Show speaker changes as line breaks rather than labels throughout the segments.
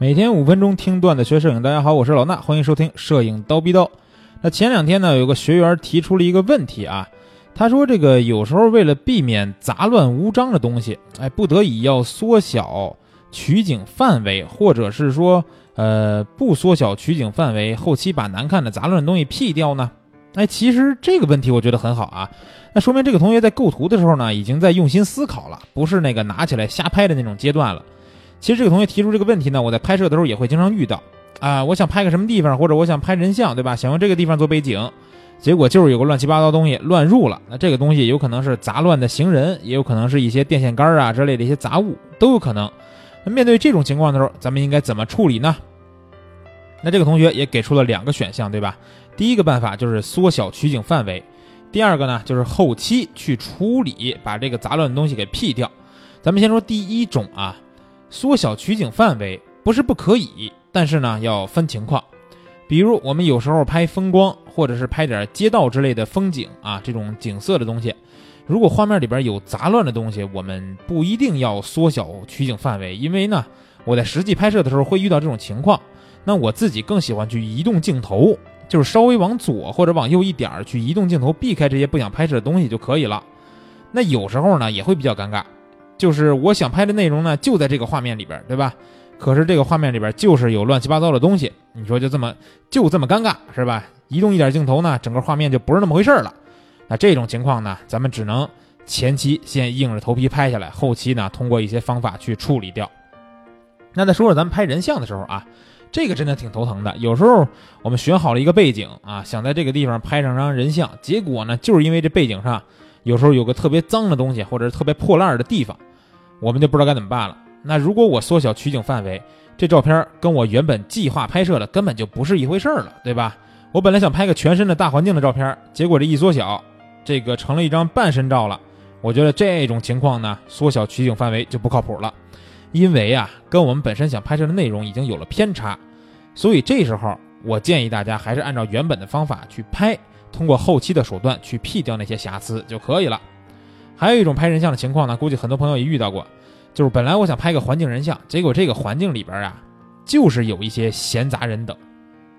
每天五分钟听段子学摄影，大家好，我是老衲，欢迎收听摄影刀逼刀。那前两天呢，有个学员提出了一个问题啊，他说这个有时候为了避免杂乱无章的东西，哎，不得已要缩小取景范围，或者是说呃不缩小取景范围，后期把难看的杂乱的东西 P 掉呢？哎，其实这个问题我觉得很好啊，那说明这个同学在构图的时候呢，已经在用心思考了，不是那个拿起来瞎拍的那种阶段了。其实这个同学提出这个问题呢，我在拍摄的时候也会经常遇到啊。我想拍个什么地方，或者我想拍人像，对吧？想用这个地方做背景，结果就是有个乱七八糟东西乱入了。那这个东西有可能是杂乱的行人，也有可能是一些电线杆啊之类的一些杂物，都有可能。那面对这种情况的时候，咱们应该怎么处理呢？那这个同学也给出了两个选项，对吧？第一个办法就是缩小取景范围，第二个呢就是后期去处理，把这个杂乱的东西给 P 掉。咱们先说第一种啊。缩小取景范围不是不可以，但是呢要分情况。比如我们有时候拍风光，或者是拍点街道之类的风景啊，这种景色的东西，如果画面里边有杂乱的东西，我们不一定要缩小取景范围，因为呢，我在实际拍摄的时候会遇到这种情况。那我自己更喜欢去移动镜头，就是稍微往左或者往右一点儿去移动镜头，避开这些不想拍摄的东西就可以了。那有时候呢也会比较尴尬。就是我想拍的内容呢，就在这个画面里边，对吧？可是这个画面里边就是有乱七八糟的东西，你说就这么就这么尴尬是吧？移动一点镜头呢，整个画面就不是那么回事了。那这种情况呢，咱们只能前期先硬着头皮拍下来，后期呢通过一些方法去处理掉。那再说说咱们拍人像的时候啊，这个真的挺头疼的。有时候我们选好了一个背景啊，想在这个地方拍上张人像，结果呢就是因为这背景上有时候有个特别脏的东西，或者是特别破烂的地方。我们就不知道该怎么办了。那如果我缩小取景范围，这照片跟我原本计划拍摄的根本就不是一回事儿了，对吧？我本来想拍个全身的大环境的照片，结果这一缩小，这个成了一张半身照了。我觉得这种情况呢，缩小取景范围就不靠谱了，因为啊，跟我们本身想拍摄的内容已经有了偏差。所以这时候，我建议大家还是按照原本的方法去拍，通过后期的手段去 P 掉那些瑕疵就可以了。还有一种拍人像的情况呢，估计很多朋友也遇到过，就是本来我想拍个环境人像，结果这个环境里边啊，就是有一些闲杂人等，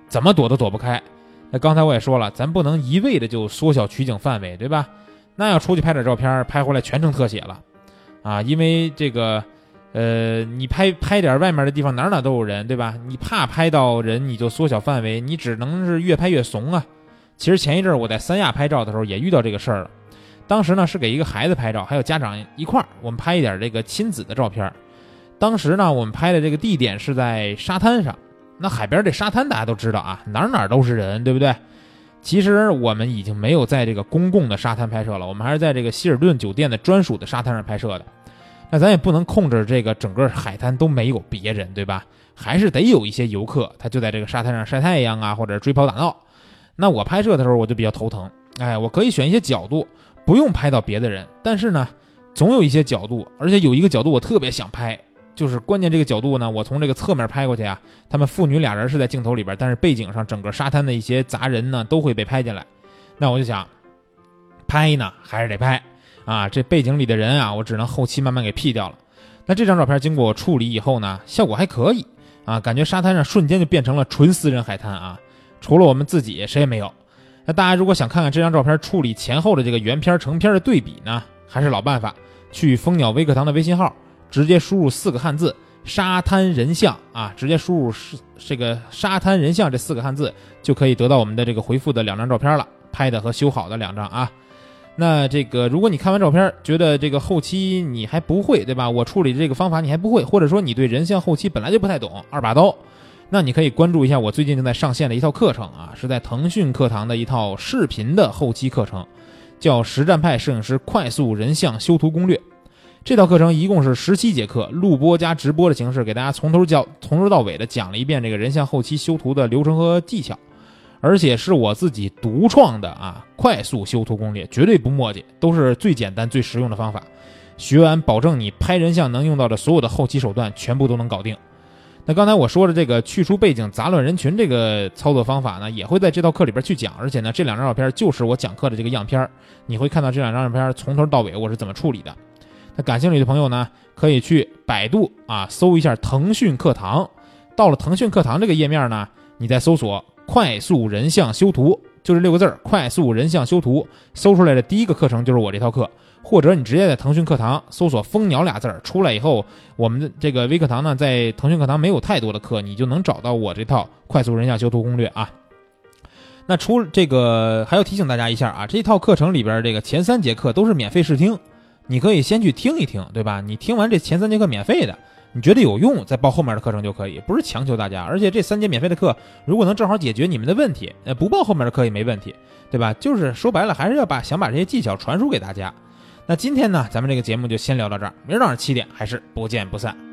怎么躲都躲不开。那刚才我也说了，咱不能一味的就缩小取景范围，对吧？那要出去拍点照片，拍回来全成特写了，啊，因为这个，呃，你拍拍点外面的地方，哪哪都有人，对吧？你怕拍到人，你就缩小范围，你只能是越拍越怂啊。其实前一阵我在三亚拍照的时候也遇到这个事儿了。当时呢是给一个孩子拍照，还有家长一块儿，我们拍一点这个亲子的照片。当时呢，我们拍的这个地点是在沙滩上。那海边这沙滩大家都知道啊，哪哪都是人，对不对？其实我们已经没有在这个公共的沙滩拍摄了，我们还是在这个希尔顿酒店的专属的沙滩上拍摄的。那咱也不能控制这个整个海滩都没有别人，对吧？还是得有一些游客，他就在这个沙滩上晒太阳啊，或者追跑打闹。那我拍摄的时候我就比较头疼，哎，我可以选一些角度。不用拍到别的人，但是呢，总有一些角度，而且有一个角度我特别想拍，就是关键这个角度呢，我从这个侧面拍过去啊，他们父女俩人是在镜头里边，但是背景上整个沙滩的一些杂人呢都会被拍进来，那我就想拍呢还是得拍。啊，这背景里的人啊，我只能后期慢慢给 P 掉了。那这张照片经过我处理以后呢，效果还可以啊，感觉沙滩上瞬间就变成了纯私人海滩啊，除了我们自己谁也没有。那大家如果想看看这张照片处理前后的这个原片成片的对比呢，还是老办法，去蜂鸟微课堂的微信号，直接输入四个汉字“沙滩人像”啊，直接输入是这个“沙滩人像”这四个汉字，就可以得到我们的这个回复的两张照片了，拍的和修好的两张啊。那这个如果你看完照片觉得这个后期你还不会，对吧？我处理这个方法你还不会，或者说你对人像后期本来就不太懂，二把刀。那你可以关注一下我最近正在上线的一套课程啊，是在腾讯课堂的一套视频的后期课程，叫《实战派摄影师快速人像修图攻略》。这套课程一共是十七节课，录播加直播的形式，给大家从头教从头到尾的讲了一遍这个人像后期修图的流程和技巧，而且是我自己独创的啊快速修图攻略，绝对不墨迹，都是最简单最实用的方法。学完保证你拍人像能用到的所有的后期手段全部都能搞定。那刚才我说的这个去除背景、杂乱人群这个操作方法呢，也会在这套课里边去讲。而且呢，这两张照片就是我讲课的这个样片你会看到这两张照片从头到尾我是怎么处理的。那感兴趣的朋友呢，可以去百度啊搜一下腾讯课堂，到了腾讯课堂这个页面呢，你再搜索“快速人像修图”，就这六个字儿“快速人像修图”，搜出来的第一个课程就是我这套课。或者你直接在腾讯课堂搜索“蜂鸟”俩字儿，出来以后，我们的这个微课堂呢，在腾讯课堂没有太多的课，你就能找到我这套快速人像修图攻略啊。那除这个还要提醒大家一下啊，这套课程里边这个前三节课都是免费试听，你可以先去听一听，对吧？你听完这前三节课免费的，你觉得有用，再报后面的课程就可以，不是强求大家。而且这三节免费的课，如果能正好解决你们的问题，呃，不报后面的课也没问题，对吧？就是说白了，还是要把想把这些技巧传输给大家。那今天呢，咱们这个节目就先聊到这儿，明儿早上七点还是不见不散。